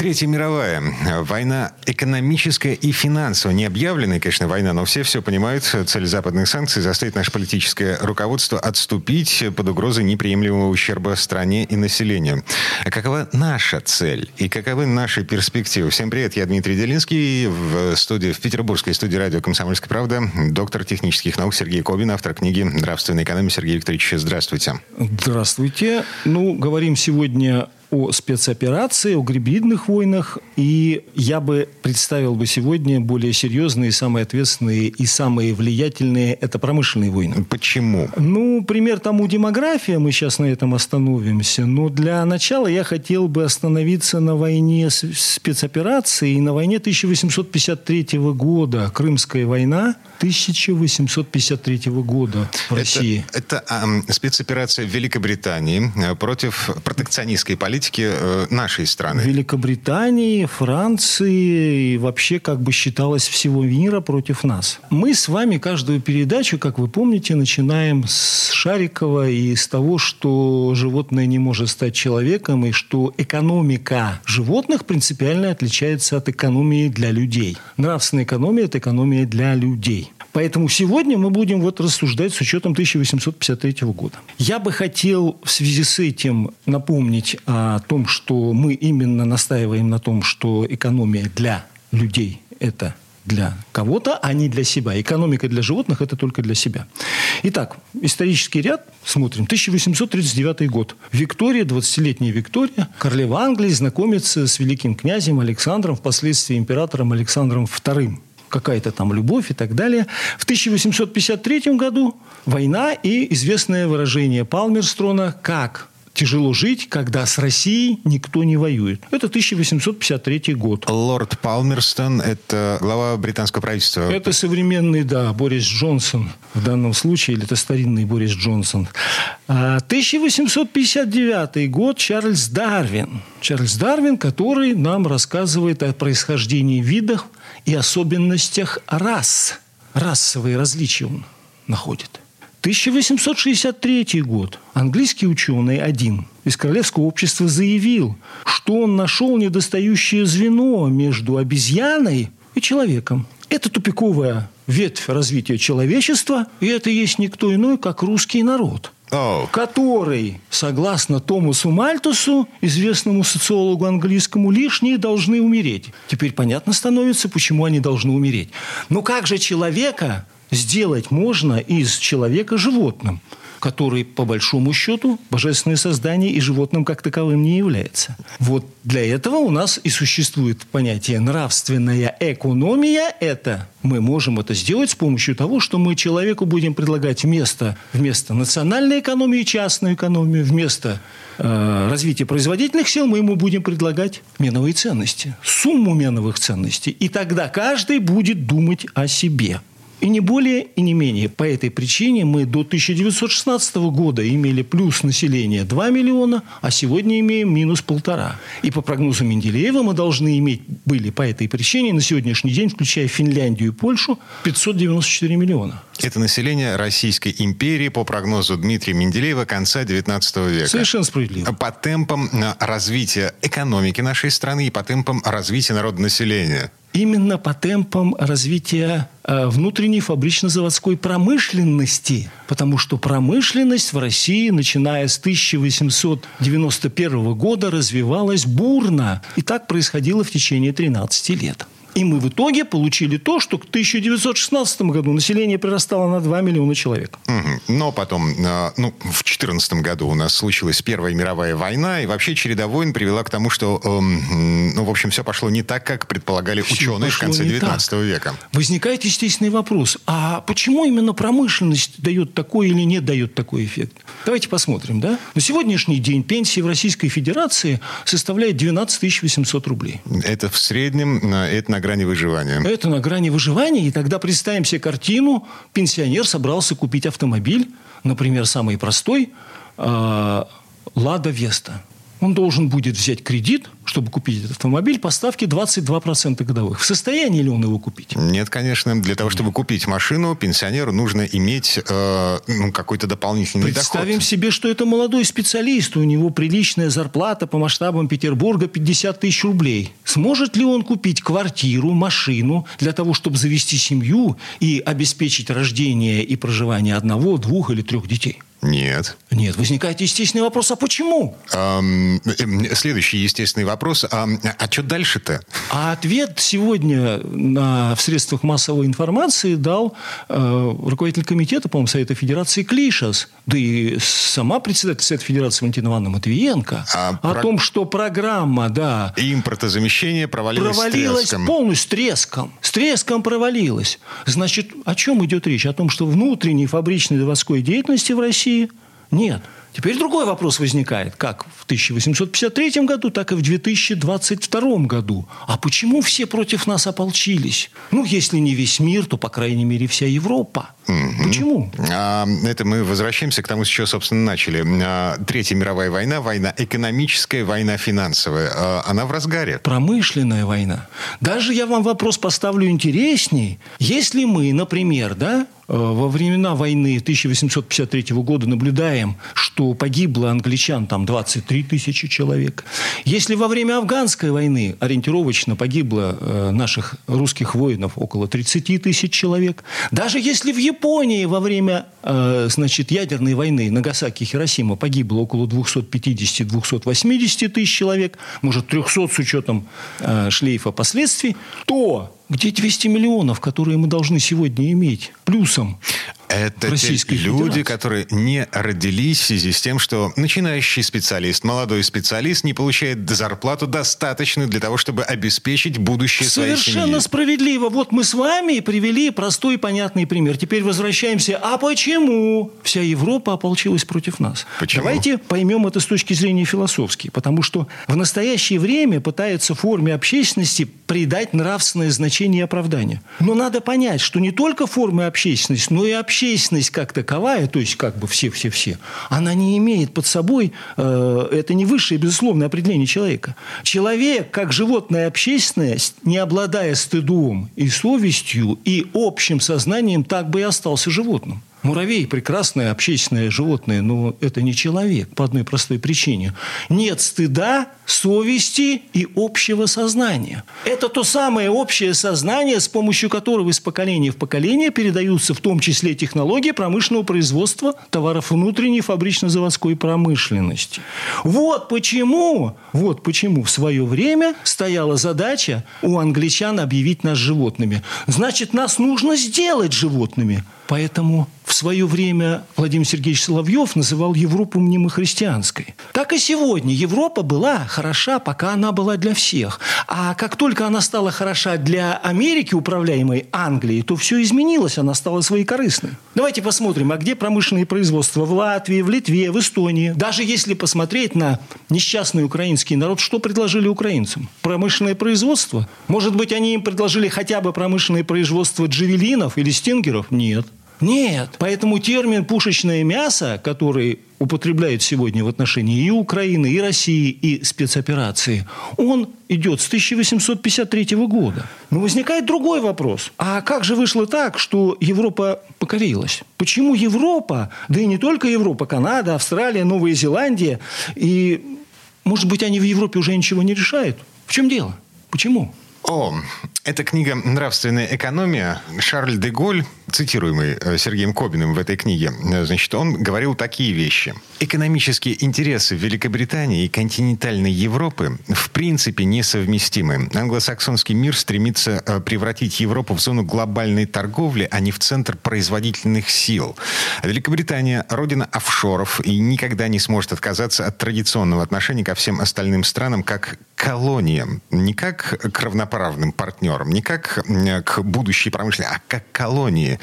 Третья мировая. Война экономическая и финансовая. Не объявленная, конечно, война, но все все понимают. Цель западных санкций заставить наше политическое руководство отступить под угрозой неприемлемого ущерба стране и населению. А какова наша цель и каковы наши перспективы? Всем привет, я Дмитрий Делинский. В студии, в петербургской студии радио «Комсомольская правда» доктор технических наук Сергей Кобин, автор книги «Нравственная экономия». Сергей Викторович, здравствуйте. Здравствуйте. Ну, говорим сегодня о спецоперации, о гибридных войнах. И я бы представил бы сегодня более серьезные, самые ответственные и самые влиятельные – это промышленные войны. Почему? Ну, пример тому демография, мы сейчас на этом остановимся. Но для начала я хотел бы остановиться на войне спецоперации и на войне 1853 года, Крымская война 1853 года в России. Это, это э, спецоперация Великобритании э, против протекционистской политики политики э, нашей страны. Великобритании, Франции и вообще как бы считалось всего мира против нас. Мы с вами каждую передачу, как вы помните, начинаем с Шарикова и с того, что животное не может стать человеком и что экономика животных принципиально отличается от экономии для людей. Нравственная экономия – это экономия для людей. Поэтому сегодня мы будем вот рассуждать с учетом 1853 года. Я бы хотел в связи с этим напомнить о том, что мы именно настаиваем на том, что экономия для людей – это для кого-то, а не для себя. Экономика для животных – это только для себя. Итак, исторический ряд смотрим. 1839 год. Виктория, 20-летняя Виктория, королева Англии, знакомится с великим князем Александром, впоследствии императором Александром II какая-то там любовь и так далее. В 1853 году война и известное выражение Палмерстрона «Как тяжело жить, когда с Россией никто не воюет. Это 1853 год. Лорд Палмерстон – это глава британского правительства. Это современный, да, Борис Джонсон в данном случае, или это старинный Борис Джонсон. 1859 а, год Чарльз Дарвин. Чарльз Дарвин, который нам рассказывает о происхождении видов и особенностях рас. Расовые различия он находит. 1863 год. Английский ученый один из Королевского общества заявил, что он нашел недостающее звено между обезьяной и человеком. Это тупиковая ветвь развития человечества, и это есть никто иной, как русский народ – oh. который, согласно Томасу Мальтусу, известному социологу английскому, лишние должны умереть. Теперь понятно становится, почему они должны умереть. Но как же человека сделать можно из человека животным? который, по большому счету, божественное создание и животным как таковым не является. Вот для этого у нас и существует понятие нравственная экономия. Это мы можем это сделать с помощью того, что мы человеку будем предлагать вместо, вместо национальной экономии частную экономию, вместо э, развития производительных сил мы ему будем предлагать меновые ценности, сумму меновых ценностей. И тогда каждый будет думать о себе. И не более, и не менее. По этой причине мы до 1916 года имели плюс населения 2 миллиона, а сегодня имеем минус полтора. И по прогнозу Менделеева мы должны иметь, были по этой причине на сегодняшний день, включая Финляндию и Польшу, 594 миллиона. Это население Российской империи по прогнозу Дмитрия Менделеева конца 19 века. Совершенно справедливо. По темпам э, развития экономики нашей страны и по темпам развития народонаселения именно по темпам развития э, внутренней фабрично-заводской промышленности. Потому что промышленность в России, начиная с 1891 года, развивалась бурно. И так происходило в течение 13 лет. И мы в итоге получили то, что к 1916 году население прирастало на 2 миллиона человек. Но потом, а, ну, в 2014 году у нас случилась Первая мировая война, и вообще череда войн привела к тому, что, эм, ну, в общем, все пошло не так, как предполагали все ученые в конце 19 века. Возникает естественный вопрос, а почему именно промышленность дает такой или не дает такой эффект? Давайте посмотрим, да? На сегодняшний день пенсия в Российской Федерации составляет 12 800 рублей. Это в среднем, это на грани выживания. Это на грани выживания. И тогда представим себе картину. Пенсионер собрался купить автомобиль, например, самый простой, э, Лада Веста он должен будет взять кредит, чтобы купить этот автомобиль по ставке 22% годовых. В состоянии ли он его купить? Нет, конечно. Для того, чтобы купить машину, пенсионеру нужно иметь э, ну, какой-то дополнительный Представим доход. себе, что это молодой специалист, у него приличная зарплата по масштабам Петербурга 50 тысяч рублей. Сможет ли он купить квартиру, машину для того, чтобы завести семью и обеспечить рождение и проживание одного, двух или трех детей? Нет. Нет, возникает естественный вопрос, а почему? Эм, следующий естественный вопрос, а, а что дальше-то? А ответ сегодня на, в средствах массовой информации дал э, руководитель комитета, по-моему, Совета Федерации Клишас, да и сама председатель Совета Федерации Валентина Ивановна Матвиенко, а о про... том, что программа, да... Импортозамещение провалилась, провалилась с треском. полностью с треском. С треском провалилась. Значит, о чем идет речь? О том, что внутренней фабричной заводской деятельности в России России? Нет. Теперь другой вопрос возникает, как в 1853 году, так и в 2022 году. А почему все против нас ополчились? Ну, если не весь мир, то, по крайней мере, вся Европа. Угу. Почему? А, это мы возвращаемся к тому, с чего, собственно, начали. А, Третья мировая война, война экономическая, война финансовая. А, она в разгаре. Промышленная война. Даже я вам вопрос поставлю интересней. Если мы, например, да, во времена войны 1853 года наблюдаем, что погибло англичан там 23 тысячи человек. Если во время афганской войны ориентировочно погибло э, наших русских воинов около 30 тысяч человек, даже если в Японии во время э, значит, ядерной войны Нагасаки и Хиросима погибло около 250-280 тысяч человек, может 300 с учетом э, шлейфа последствий, то где 200 миллионов, которые мы должны сегодня иметь плюсом? Это те люди, которые не родились в связи с тем, что начинающий специалист, молодой специалист не получает зарплату достаточную для того, чтобы обеспечить будущее Совершенно своей семьи. Совершенно справедливо. Вот мы с вами привели простой и понятный пример. Теперь возвращаемся. А почему вся Европа ополчилась против нас? Почему? Давайте поймем это с точки зрения философской. Потому что в настоящее время пытаются форме общественности придать нравственное значение и оправдание. Но надо понять, что не только формы общественности, но и общественность общественность как таковая, то есть как бы все-все-все, она не имеет под собой, э, это не высшее безусловное определение человека. Человек, как животное общественность, не обладая стыдом и совестью, и общим сознанием, так бы и остался животным. Муравей – прекрасное общественное животное, но это не человек по одной простой причине. Нет стыда, совести и общего сознания. Это то самое общее сознание, с помощью которого из поколения в поколение передаются в том числе технологии промышленного производства товаров внутренней фабрично-заводской промышленности. Вот почему, вот почему в свое время стояла задача у англичан объявить нас животными. Значит, нас нужно сделать животными. Поэтому в свое время Владимир Сергеевич Соловьев называл Европу мнемохристианской. Так и сегодня Европа была хороша, пока она была для всех. А как только она стала хороша для Америки, управляемой Англией, то все изменилось, она стала своекорыстной. Давайте посмотрим, а где промышленные производства? В Латвии, в Литве, в Эстонии. Даже если посмотреть на несчастный украинский народ, что предложили украинцам? Промышленное производство? Может быть, они им предложили хотя бы промышленное производство джавелинов или стингеров? Нет. Нет. Поэтому термин «пушечное мясо», который употребляют сегодня в отношении и Украины, и России, и спецоперации, он идет с 1853 года. Но возникает другой вопрос. А как же вышло так, что Европа покорилась? Почему Европа, да и не только Европа, Канада, Австралия, Новая Зеландия, и, может быть, они в Европе уже ничего не решают? В чем дело? Почему? О, эта книга «Нравственная экономия». Шарль де Голь, цитируемый э, Сергеем Кобиным в этой книге, э, значит, он говорил такие вещи. Экономические интересы Великобритании и континентальной Европы в принципе несовместимы. Англосаксонский мир стремится э, превратить Европу в зону глобальной торговли, а не в центр производительных сил. Великобритания – родина офшоров и никогда не сможет отказаться от традиционного отношения ко всем остальным странам как к колониям, не как к равноправным партнерам, не как к будущей промышленности, а как колонии.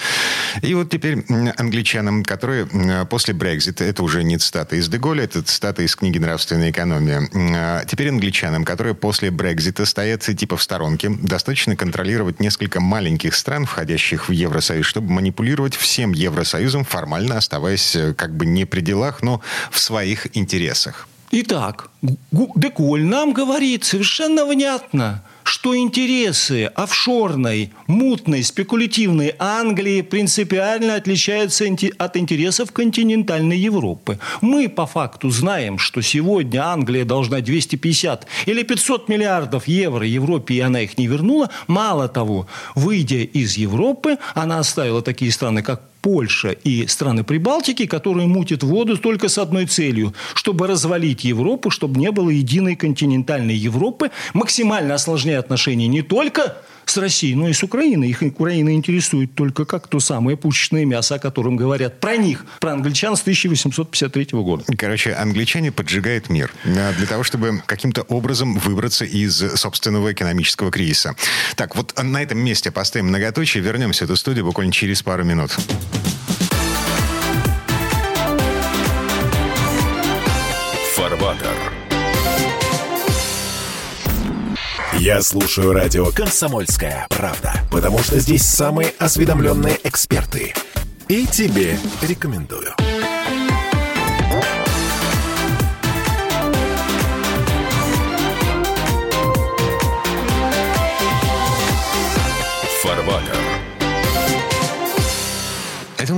И вот теперь англичанам, которые после Брекзита, это уже не цитата из Деголя, это цитата из книги «Нравственная экономия». А теперь англичанам, которые после Брекзита стоят типа в сторонке, достаточно контролировать несколько маленьких стран, входящих в Евросоюз, чтобы манипулировать всем Евросоюзом, формально оставаясь э, как бы не при делах, но в своих интересах. Итак, Деколь нам говорит совершенно внятно, что интересы офшорной, мутной, спекулятивной Англии принципиально отличаются от интересов континентальной Европы. Мы по факту знаем, что сегодня Англия должна 250 или 500 миллиардов евро Европе, и она их не вернула. Мало того, выйдя из Европы, она оставила такие страны, как Польша и страны Прибалтики, которые мутят воду только с одной целью, чтобы развалить Европу, чтобы не было единой континентальной Европы, максимально осложняя отношения не только с Россией, но и с Украиной. Их Украина интересует только как то самое пушечное мясо, о котором говорят про них, про англичан с 1853 года. Короче, англичане поджигают мир э, для того, чтобы каким-то образом выбраться из собственного экономического кризиса. Так, вот на этом месте поставим многоточие, вернемся в эту студию буквально через пару минут. Я слушаю радио «Комсомольская правда», потому что здесь самые осведомленные эксперты. И тебе рекомендую. Фарватер.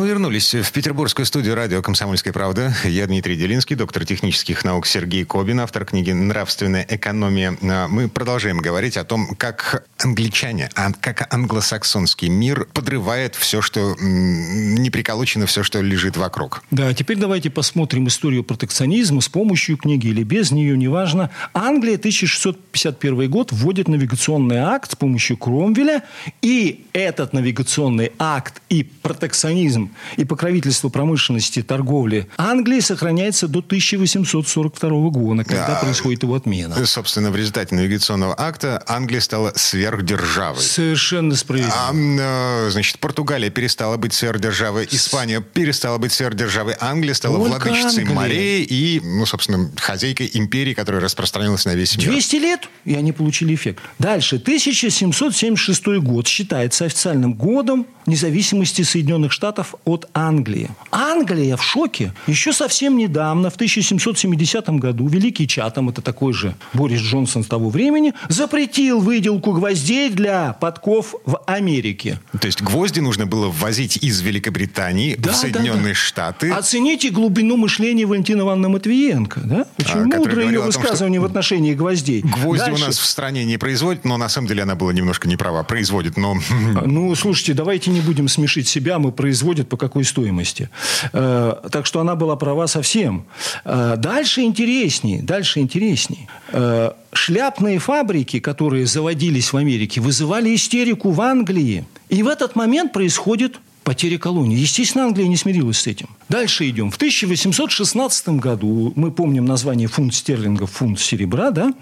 Вернулись в петербургскую студию радио «Комсомольская правда». Я Дмитрий Делинский, доктор технических наук Сергей Кобин, автор книги «Нравственная экономия». А, мы продолжаем говорить о том, как англичане, а как англосаксонский мир подрывает все, что не приколочено, все, что лежит вокруг. Да, теперь давайте посмотрим историю протекционизма с помощью книги или без нее, неважно. Англия, 1651 год, вводит навигационный акт с помощью Кромвеля, и этот навигационный акт и протекционизм и покровительство промышленности, торговли Англии сохраняется до 1842 года, когда да. происходит его отмена. Собственно, в результате навигационного акта Англия стала сверхдержавой. Совершенно справедливо. А, э, значит, Португалия перестала быть сверхдержавой, Испания перестала быть сверхдержавой, Англия стала Только владычицей Англия. морей и, ну, собственно, хозяйкой империи, которая распространилась на весь мир. 200 лет, и они получили эффект. Дальше. 1776 год считается официальным годом независимости Соединенных Штатов от Англии. Англия в шоке. Еще совсем недавно, в 1770 году, Великий Чатам, это такой же Борис Джонсон с того времени, запретил выделку гвоздей для подков в Америке. То есть гвозди нужно было ввозить из Великобритании да, в Соединенные да, да. Штаты. Оцените глубину мышления Валентина Ивановны Матвиенко. Да? Очень а, мудрое ее высказывание том, в отношении гвоздей. Гвозди Дальше. у нас в стране не производят, но на самом деле она была немножко неправа. Производит, но... Ну, слушайте, давайте не будем смешить себя, мы производят по какой стоимости. Э, так что она была права совсем. Э, дальше интересней, дальше интересней. Э, шляпные фабрики, которые заводились в Америке, вызывали истерику в Англии. И в этот момент происходит потеря колонии. Естественно, Англия не смирилась с этим. Дальше идем. В 1816 году, мы помним название фунт стерлингов, фунт серебра, да,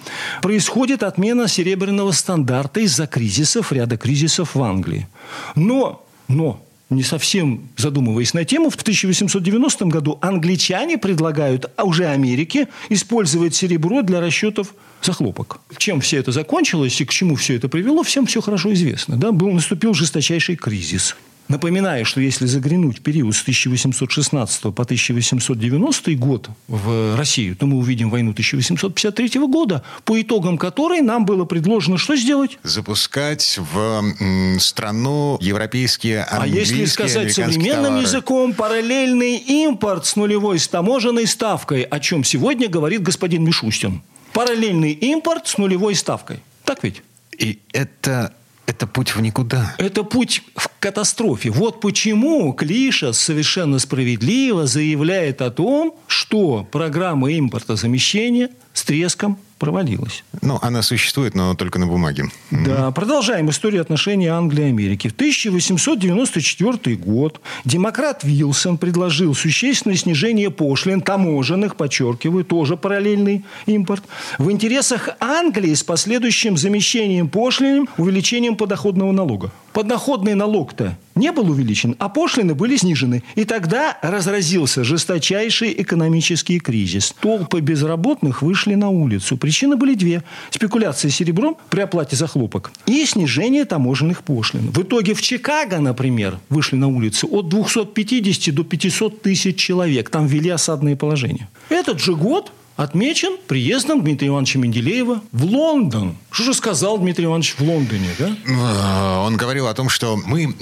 происходит отмена серебряного стандарта из-за кризисов, ряда кризисов в Англии. Но но не совсем задумываясь на тему, в 1890 году англичане предлагают а уже Америке использовать серебро для расчетов захлопок. Чем все это закончилось и к чему все это привело, всем все хорошо известно. Да? Был, наступил жесточайший кризис. Напоминаю, что если заглянуть в период с 1816 по 1890 год в Россию, то мы увидим войну 1853 года, по итогам которой нам было предложено что сделать? Запускать в страну европейские, А если сказать современным товары. языком, параллельный импорт с нулевой таможенной ставкой, о чем сегодня говорит господин Мишустин. Параллельный импорт с нулевой ставкой. Так ведь? И это это путь в никуда. Это путь в катастрофе. Вот почему Клиша совершенно справедливо заявляет о том, что программа импортозамещения с треском провалилась. Ну, она существует, но только на бумаге. Да, продолжаем историю отношений Англии и Америки. В 1894 год демократ Вилсон предложил существенное снижение пошлин, таможенных, подчеркиваю, тоже параллельный импорт, в интересах Англии с последующим замещением пошлин, увеличением подоходного налога. подоходный налог-то не был увеличен, а пошлины были снижены. И тогда разразился жесточайший экономический кризис. Толпы безработных вышли на улицу. Причины были две. Спекуляция серебром при оплате за хлопок и снижение таможенных пошлин. В итоге в Чикаго, например, вышли на улицу от 250 до 500 тысяч человек. Там ввели осадные положения. Этот же год отмечен приездом Дмитрия Ивановича Менделеева в Лондон. Что же сказал Дмитрий Иванович в Лондоне, да? Э, он говорил о том, что мы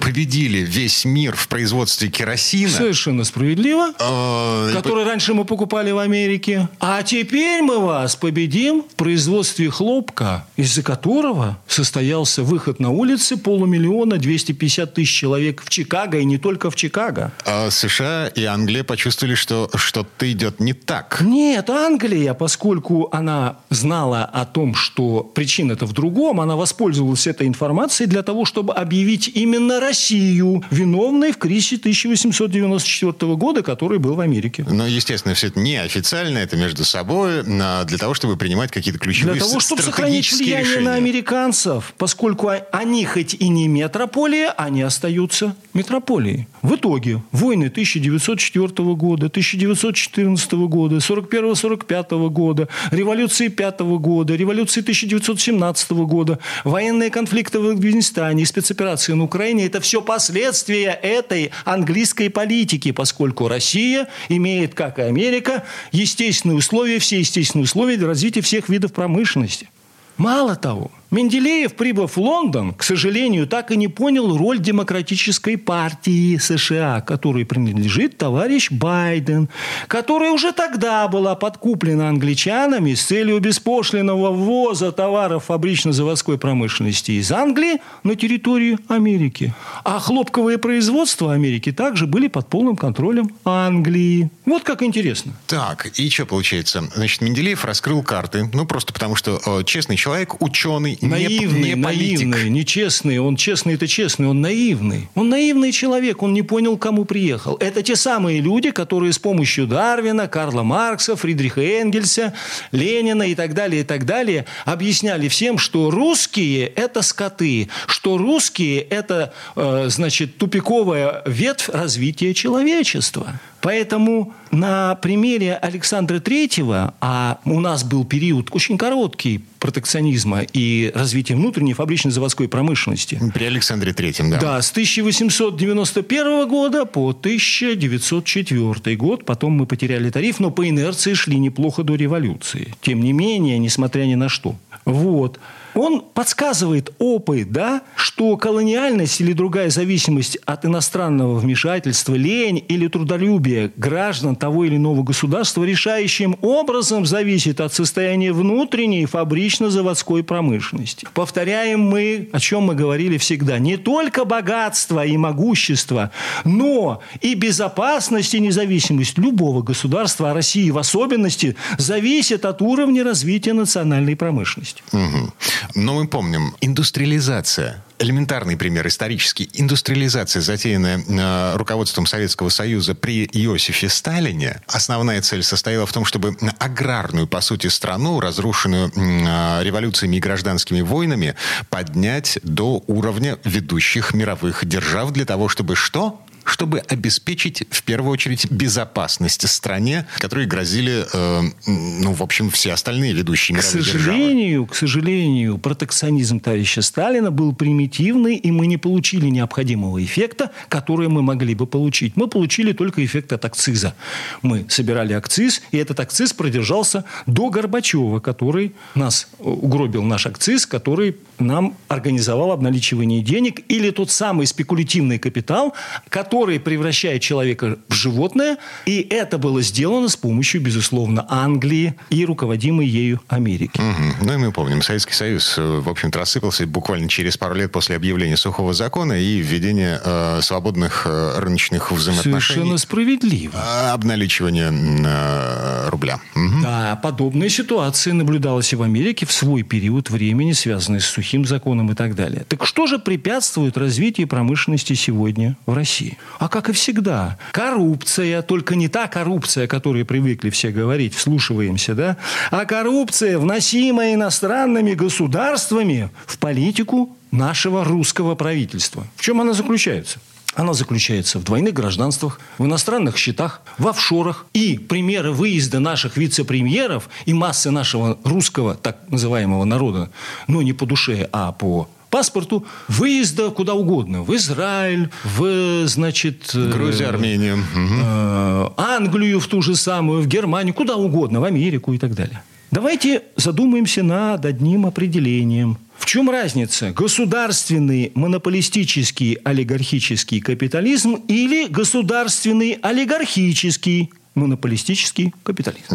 победили весь мир в производстве керосина. Совершенно справедливо. Э, который раньше мы покупали в Америке. А теперь мы вас победим в производстве хлопка, из-за которого состоялся выход на улицы полумиллиона 250 тысяч человек в Чикаго, и не только в Чикаго. А США и Англия почувствовали, что что-то идет не так. Не нет, Англия, поскольку она знала о том, что причина-то в другом, она воспользовалась этой информацией для того, чтобы объявить именно Россию виновной в кризисе 1894 года, который был в Америке. Но, естественно, все это неофициально, это между собой, для того, чтобы принимать какие-то ключевые Для того, чтобы сохранить влияние решения. на американцев, поскольку они хоть и не метрополия, они остаются метрополией. В итоге войны 1904 года, 1914 года, 41 41-45 года, революции 5 года, революции 1917 года, военные конфликты в Афганистане и спецоперации на Украине – это все последствия этой английской политики, поскольку Россия имеет, как и Америка, естественные условия, все естественные условия для развития всех видов промышленности. Мало того, Менделеев, прибыв в Лондон, к сожалению, так и не понял роль демократической партии США, которой принадлежит товарищ Байден, которая уже тогда была подкуплена англичанами с целью беспошлиного ввоза товаров фабрично-заводской промышленности из Англии на территорию Америки. А хлопковые производства Америки также были под полным контролем Англии. Вот как интересно. Так, и что получается? Значит, Менделеев раскрыл карты, ну, просто потому что э, честный человек, ученый, наивный, не, не наивный, нечестный. Он честный, это честный, он наивный. Он наивный человек, он не понял, кому приехал. Это те самые люди, которые с помощью Дарвина, Карла Маркса, Фридриха Энгельса, Ленина и так далее, и так далее, объясняли всем, что русские – это скоты, что русские – это, э, значит, тупиковая ветвь развития человечества. Поэтому на примере Александра Третьего, а у нас был период очень короткий протекционизма и развития внутренней фабрично-заводской промышленности. При Александре Третьем, да. Да, с 1891 года по 1904 год. Потом мы потеряли тариф, но по инерции шли неплохо до революции. Тем не менее, несмотря ни на что. Вот он подсказывает опыт, да, что колониальность или другая зависимость от иностранного вмешательства, лень или трудолюбие граждан того или иного государства решающим образом зависит от состояния внутренней фабрично-заводской промышленности. Повторяем мы, о чем мы говорили всегда, не только богатство и могущество, но и безопасность и независимость любого государства, а России в особенности, зависит от уровня развития национальной промышленности. Угу. Но мы помним, индустриализация элементарный пример исторический. Индустриализация, затеянная э, руководством Советского Союза при Иосифе Сталине, основная цель состояла в том, чтобы аграрную, по сути, страну, разрушенную э, революциями и гражданскими войнами, поднять до уровня ведущих мировых держав для того, чтобы что? Чтобы обеспечить, в первую очередь, безопасность стране, которой грозили, э, ну, в общем, все остальные ведущие мировые к сожалению, державы. К сожалению, протекционизм товарища Сталина был примитивный, и мы не получили необходимого эффекта, который мы могли бы получить. Мы получили только эффект от акциза. Мы собирали акциз, и этот акциз продержался до Горбачева, который нас угробил наш акциз, который нам организовал обналичивание денег, или тот самый спекулятивный капитал, который который превращает человека в животное. И это было сделано с помощью, безусловно, Англии и руководимой ею Америки. Угу. Ну и мы помним, Советский Союз, э, в общем-то, рассыпался буквально через пару лет после объявления сухого закона и введения э, свободных э, рыночных взаимоотношений. Совершенно справедливо. Э, обналичивания э, рубля. Угу. Да, подобная ситуация наблюдалась и в Америке в свой период времени, связанный с сухим законом и так далее. Так что же препятствует развитию промышленности сегодня в России? А как и всегда, коррупция, только не та коррупция, о которой привыкли все говорить, вслушиваемся, да, а коррупция, вносимая иностранными государствами в политику нашего русского правительства. В чем она заключается? Она заключается в двойных гражданствах, в иностранных счетах, в офшорах. И примеры выезда наших вице-премьеров и массы нашего русского, так называемого народа, ну, не по душе, а по паспорту выезда куда угодно. В Израиль, в, значит... Э, Грузию, Армению. Э, Англию в ту же самую, в Германию, куда угодно, в Америку и так далее. Давайте задумаемся над одним определением. В чем разница? Государственный монополистический олигархический капитализм или государственный олигархический монополистический капитализм.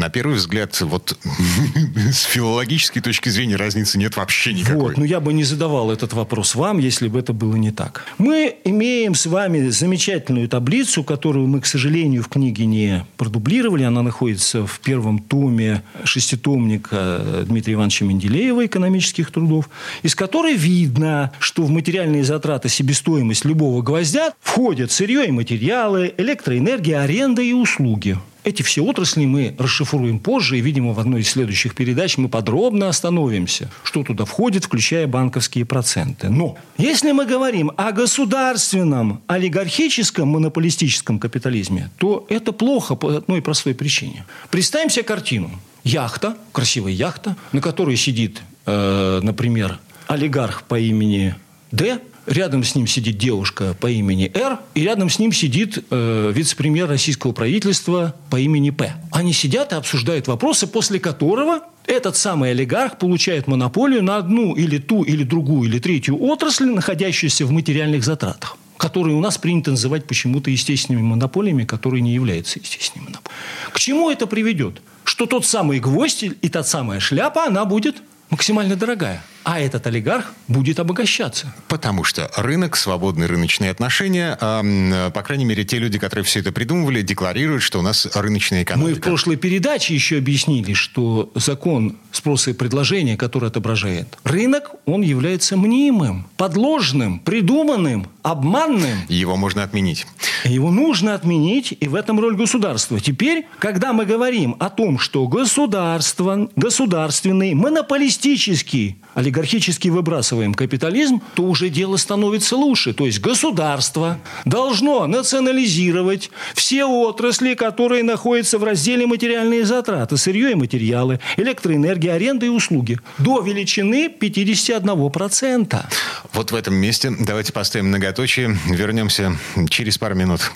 На первый взгляд, вот с филологической точки зрения разницы нет вообще никакой. Вот, но я бы не задавал этот вопрос вам, если бы это было не так. Мы имеем с вами замечательную таблицу, которую мы, к сожалению, в книге не продублировали. Она находится в первом томе шеститомника Дмитрия Ивановича Менделеева «Экономических трудов», из которой видно, что в материальные затраты себестоимость любого гвоздя входят сырье и материалы, электроэнергия, аренда и услуги. Эти все отрасли мы расшифруем позже, и, видимо, в одной из следующих передач мы подробно остановимся, что туда входит, включая банковские проценты. Но если мы говорим о государственном, олигархическом, монополистическом капитализме, то это плохо по одной простой причине. Представим себе картину. Яхта, красивая яхта, на которой сидит, э, например, олигарх по имени Д, рядом с ним сидит девушка по имени Р, и рядом с ним сидит э, вице-премьер российского правительства по имени П. Они сидят и обсуждают вопросы, после которого этот самый олигарх получает монополию на одну или ту, или другую, или третью отрасль, находящуюся в материальных затратах которые у нас принято называть почему-то естественными монополиями, которые не являются естественными монополиями. К чему это приведет? Что тот самый гвоздь и та самая шляпа, она будет максимально дорогая а этот олигарх будет обогащаться. Потому что рынок, свободные рыночные отношения, э, по крайней мере, те люди, которые все это придумывали, декларируют, что у нас рыночная экономика. Мы в прошлой передаче еще объяснили, что закон спроса и предложения, который отображает рынок, он является мнимым, подложным, придуманным, обманным. Его можно отменить. Его нужно отменить, и в этом роль государства. Теперь, когда мы говорим о том, что государство, государственный, монополистический олигархически выбрасываем капитализм, то уже дело становится лучше. То есть государство должно национализировать все отрасли, которые находятся в разделе материальные затраты, сырье и материалы, электроэнергия, аренда и услуги, до величины 51%. Вот в этом месте давайте поставим многоточие. Вернемся через пару минут.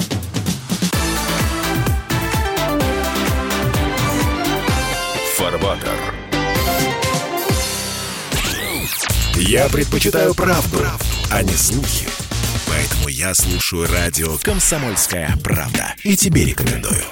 Я предпочитаю правду, а не слухи. Поэтому я слушаю радио «Комсомольская правда». И тебе рекомендую.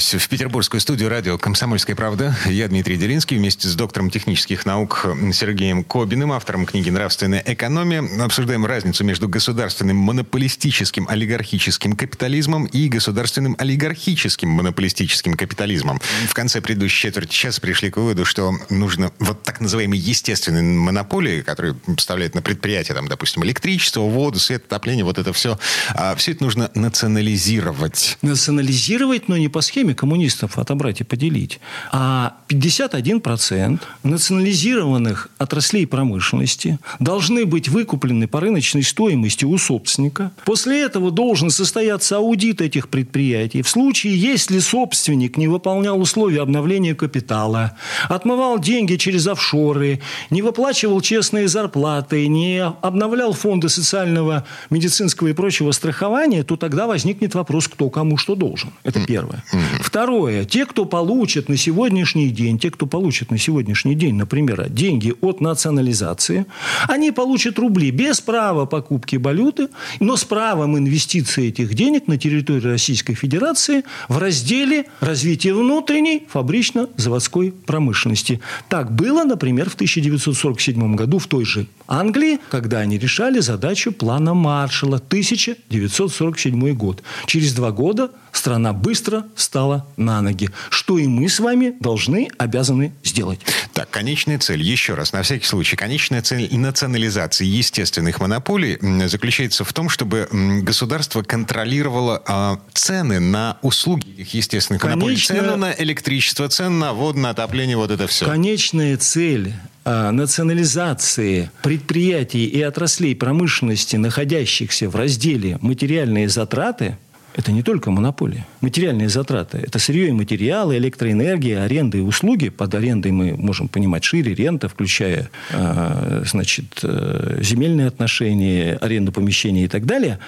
Вернулись в петербургскую студию радио «Комсомольская правда». Я Дмитрий Делинский вместе с доктором технических наук Сергеем Кобиным, автором книги «Нравственная экономия». Обсуждаем разницу между государственным монополистическим олигархическим капитализмом и государственным олигархическим монополистическим капитализмом. В конце предыдущей четверти часа пришли к выводу, что нужно вот так называемые естественные монополии, которые поставляют на предприятия, там, допустим, электричество, воду, свет, отопление, вот это все, а все это нужно национализировать. Национализировать но не по схеме коммунистов отобрать и поделить, а 51% национализированных отраслей промышленности должны быть выкуплены по рыночной стоимости у собственника. После этого должен состояться аудит этих предприятий. В случае, если собственник не выполнял условия обновления капитала, отмывал деньги через офшоры, не выплачивал честные зарплаты, не обновлял фонды социального, медицинского и прочего страхования, то тогда возникнет вопрос, кто кому что должен. Это первое. Второе. Те, кто получат на сегодняшний день, те, кто получит на сегодняшний день, например, деньги от национализации, они получат рубли без права покупки валюты, но с правом инвестиции этих денег на территории Российской Федерации в разделе развития внутренней фабрично-заводской промышленности. Так было, например, в 1947 году в той же Англии, когда они решали задачу плана Маршалла 1947 год. Через два года страна быстро встала на ноги, что и мы с вами должны, обязаны сделать. Так, конечная цель, еще раз, на всякий случай, конечная цель национализации естественных монополий заключается в том, чтобы государство контролировало э, цены на услуги этих естественных Конечная... монополий, цену на электричество, цену на водное отопление, вот это все. Конечная цель а, национализации предприятий и отраслей промышленности, находящихся в разделе «материальные затраты», это не только монополия. Материальные затраты – это сырье и материалы, электроэнергия, аренда и услуги. Под арендой мы можем понимать шире, рента, включая э, значит, э, земельные отношения, аренду помещений и так далее.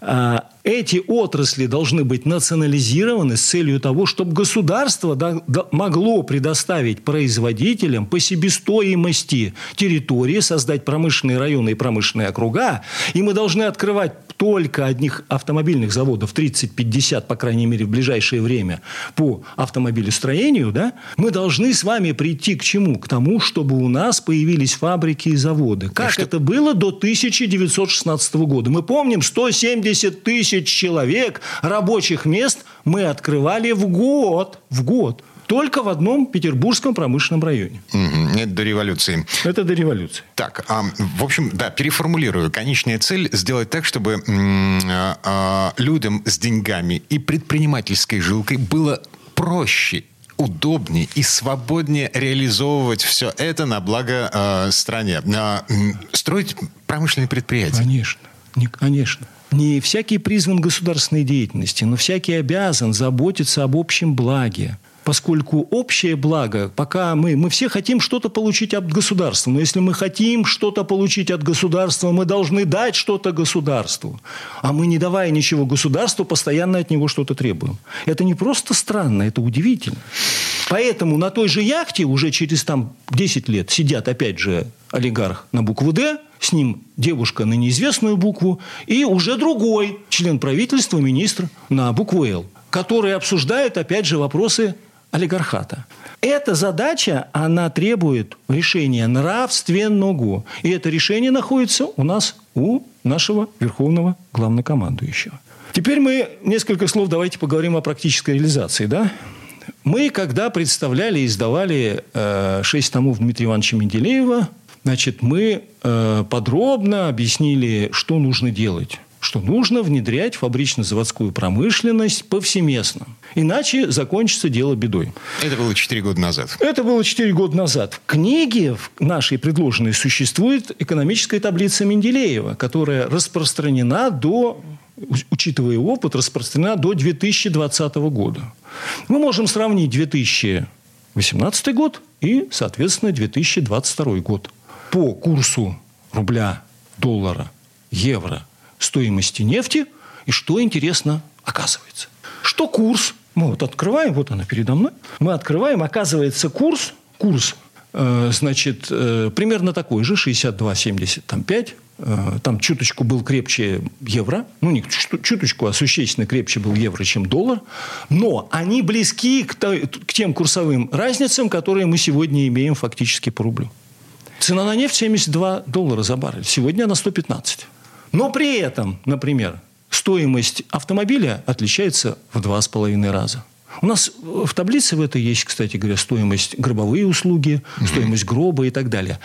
А эти отрасли должны быть национализированы с целью того, чтобы государство могло предоставить производителям по себестоимости территории, создать промышленные районы и промышленные округа. И мы должны открывать только одних автомобильных заводов 30-50, по крайней мере, в ближайшее время по автомобилестроению, да, мы должны с вами прийти к чему? К тому, чтобы у нас появились фабрики и заводы. Как что... это было до 1916 года? Мы помним, 170 тысяч человек рабочих мест мы открывали в год. В год только в одном петербургском промышленном районе. Угу. Это до революции. Это до революции. Так, а, в общем, да, переформулирую. Конечная цель сделать так, чтобы а, а, людям с деньгами и предпринимательской жилкой было проще удобнее и свободнее реализовывать все это на благо э, стране. Э, строить промышленные предприятия. Конечно. Не, конечно. Не всякий призван государственной деятельности, но всякий обязан заботиться об общем благе поскольку общее благо, пока мы, мы все хотим что-то получить от государства, но если мы хотим что-то получить от государства, мы должны дать что-то государству. А мы, не давая ничего государству, постоянно от него что-то требуем. Это не просто странно, это удивительно. Поэтому на той же яхте уже через там, 10 лет сидят, опять же, олигарх на букву «Д», с ним девушка на неизвестную букву, и уже другой член правительства, министр на букву «Л», который обсуждает, опять же, вопросы олигархата. Эта задача, она требует решения нравственного. И это решение находится у нас у нашего верховного главнокомандующего. Теперь мы несколько слов давайте поговорим о практической реализации. Да? Мы, когда представляли и издавали э, шесть томов Дмитрия Ивановича Менделеева, значит, мы э, подробно объяснили, что нужно делать что нужно внедрять фабрично-заводскую промышленность повсеместно. Иначе закончится дело бедой. Это было 4 года назад. Это было 4 года назад. В книге в нашей предложенной существует экономическая таблица Менделеева, которая распространена до, учитывая опыт, распространена до 2020 года. Мы можем сравнить 2018 год и, соответственно, 2022 год. По курсу рубля, доллара, евро – стоимости нефти. И что интересно оказывается? Что курс, мы вот открываем, вот она передо мной, мы открываем, оказывается курс, курс, э, значит, э, примерно такой же, 62,75, э, там чуточку был крепче евро, ну не чуточку, а существенно крепче был евро, чем доллар, но они близки к, к тем курсовым разницам, которые мы сегодня имеем фактически по рублю. Цена на нефть 72 доллара за баррель, сегодня она 115. Но при этом, например, стоимость автомобиля отличается в два с половиной раза. У нас в таблице в этой есть, кстати говоря, стоимость гробовые услуги, mm-hmm. стоимость гроба и так далее.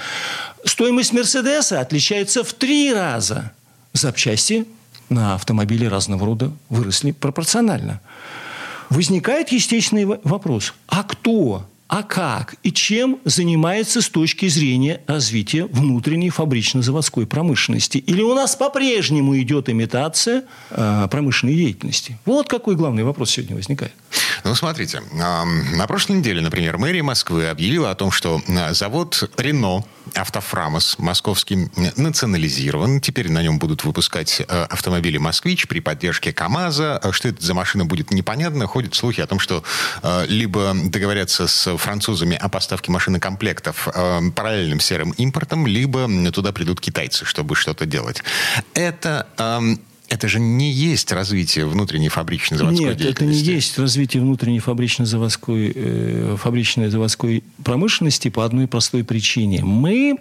Стоимость Мерседеса отличается в три раза. Запчасти на автомобиле разного рода выросли пропорционально. Возникает естественный вопрос. А кто а как и чем занимается с точки зрения развития внутренней фабрично-заводской промышленности? Или у нас по-прежнему идет имитация э, промышленной деятельности? Вот какой главный вопрос сегодня возникает. Ну, смотрите, на прошлой неделе, например, мэрия Москвы объявила о том, что завод «Рено» Автофрамос московский национализирован. Теперь на нем будут выпускать э, автомобили «Москвич» при поддержке КАМАЗа. Что это за машина будет непонятно. Ходят слухи о том, что э, либо договорятся с французами о поставке машинокомплектов э, параллельным серым импортом, либо туда придут китайцы, чтобы что-то делать. Это это же не есть развитие внутренней фабричной заводской Нет, деятельности. это не есть развитие внутренней фабричной заводской, э, фабричной заводской промышленности по одной простой причине. Мы,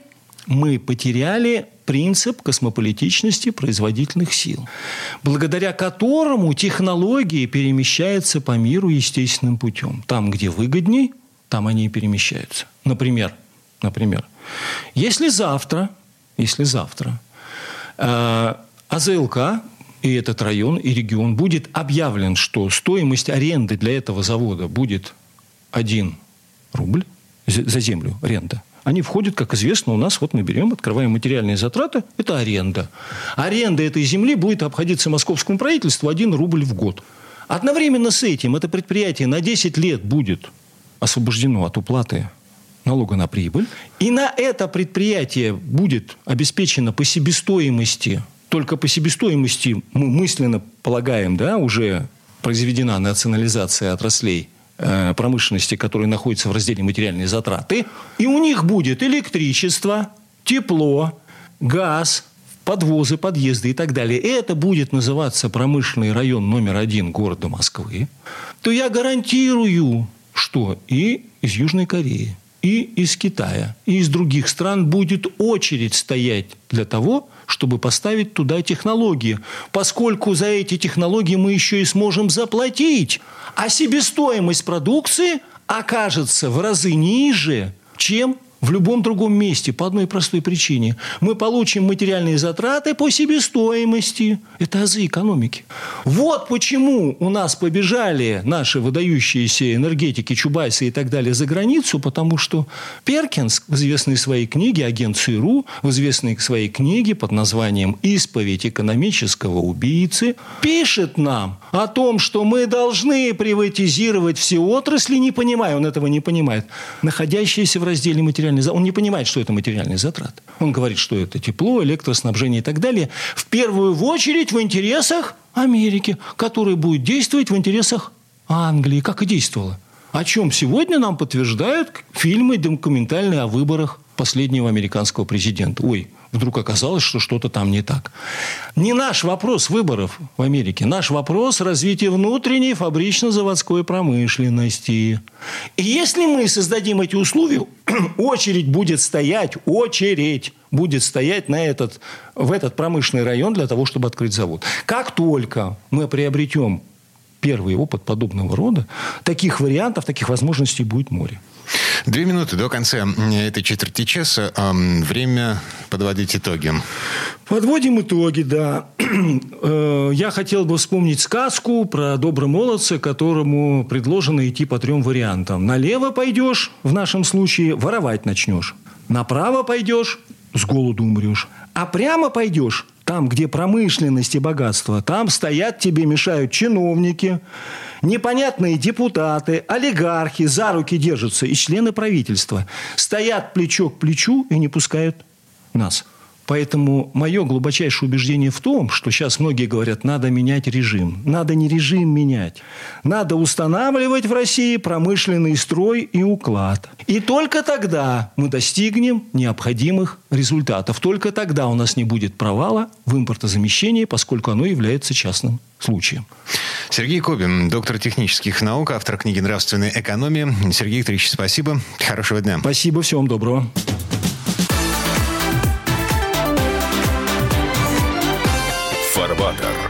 мы потеряли принцип космополитичности производительных сил, благодаря которому технологии перемещаются по миру естественным путем. Там, где выгодней, там они и перемещаются. Например, например если завтра, если завтра э, АЗЛК и этот район, и регион будет объявлен, что стоимость аренды для этого завода будет 1 рубль за землю, аренда. Они входят, как известно, у нас, вот мы берем, открываем материальные затраты, это аренда. Аренда этой земли будет обходиться московскому правительству 1 рубль в год. Одновременно с этим это предприятие на 10 лет будет освобождено от уплаты налога на прибыль. И на это предприятие будет обеспечено по себестоимости только по себестоимости мы мысленно полагаем, да, уже произведена национализация отраслей э, промышленности, которые находятся в разделе материальные затраты, и у них будет электричество, тепло, газ, подвозы, подъезды и так далее. И это будет называться промышленный район номер один города Москвы, то я гарантирую, что и из Южной Кореи, и из Китая, и из других стран будет очередь стоять для того, чтобы поставить туда технологии, поскольку за эти технологии мы еще и сможем заплатить, а себестоимость продукции окажется в разы ниже, чем в любом другом месте по одной простой причине. Мы получим материальные затраты по себестоимости. Это азы экономики. Вот почему у нас побежали наши выдающиеся энергетики, Чубайсы и так далее за границу, потому что Перкинс в известной своей книге «Агент ЦРУ», в известной своей книге под названием «Исповедь экономического убийцы» пишет нам о том, что мы должны приватизировать все отрасли, не понимая, он этого не понимает, находящиеся в разделе материальных материальные Он не понимает, что это материальные затраты. Он говорит, что это тепло, электроснабжение и так далее. В первую очередь в интересах Америки, которая будет действовать в интересах Англии, как и действовала. О чем сегодня нам подтверждают фильмы документальные о выборах последнего американского президента. Ой, вдруг оказалось, что что-то там не так. Не наш вопрос выборов в Америке. Наш вопрос развития внутренней фабрично-заводской промышленности. И если мы создадим эти условия, очередь будет стоять, очередь будет стоять на этот, в этот промышленный район для того, чтобы открыть завод. Как только мы приобретем первый опыт подобного рода, таких вариантов, таких возможностей будет море. Две минуты до конца этой четверти часа. Время подводить итоги. Подводим итоги, да. Э, я хотел бы вспомнить сказку про доброго молодца, которому предложено идти по трем вариантам. Налево пойдешь, в нашем случае, воровать начнешь. Направо пойдешь, с голоду умрешь. А прямо пойдешь, там, где промышленность и богатство, там стоят тебе, мешают чиновники, непонятные депутаты, олигархи за руки держатся и члены правительства. Стоят плечо к плечу и не пускают нас – Поэтому мое глубочайшее убеждение в том, что сейчас многие говорят, надо менять режим. Надо не режим менять. Надо устанавливать в России промышленный строй и уклад. И только тогда мы достигнем необходимых результатов. Только тогда у нас не будет провала в импортозамещении, поскольку оно является частным случаем. Сергей Кобин, доктор технических наук, автор книги «Нравственная экономия». Сергей Викторович, спасибо. Хорошего дня. Спасибо. Всего вам доброго. Фарбатер.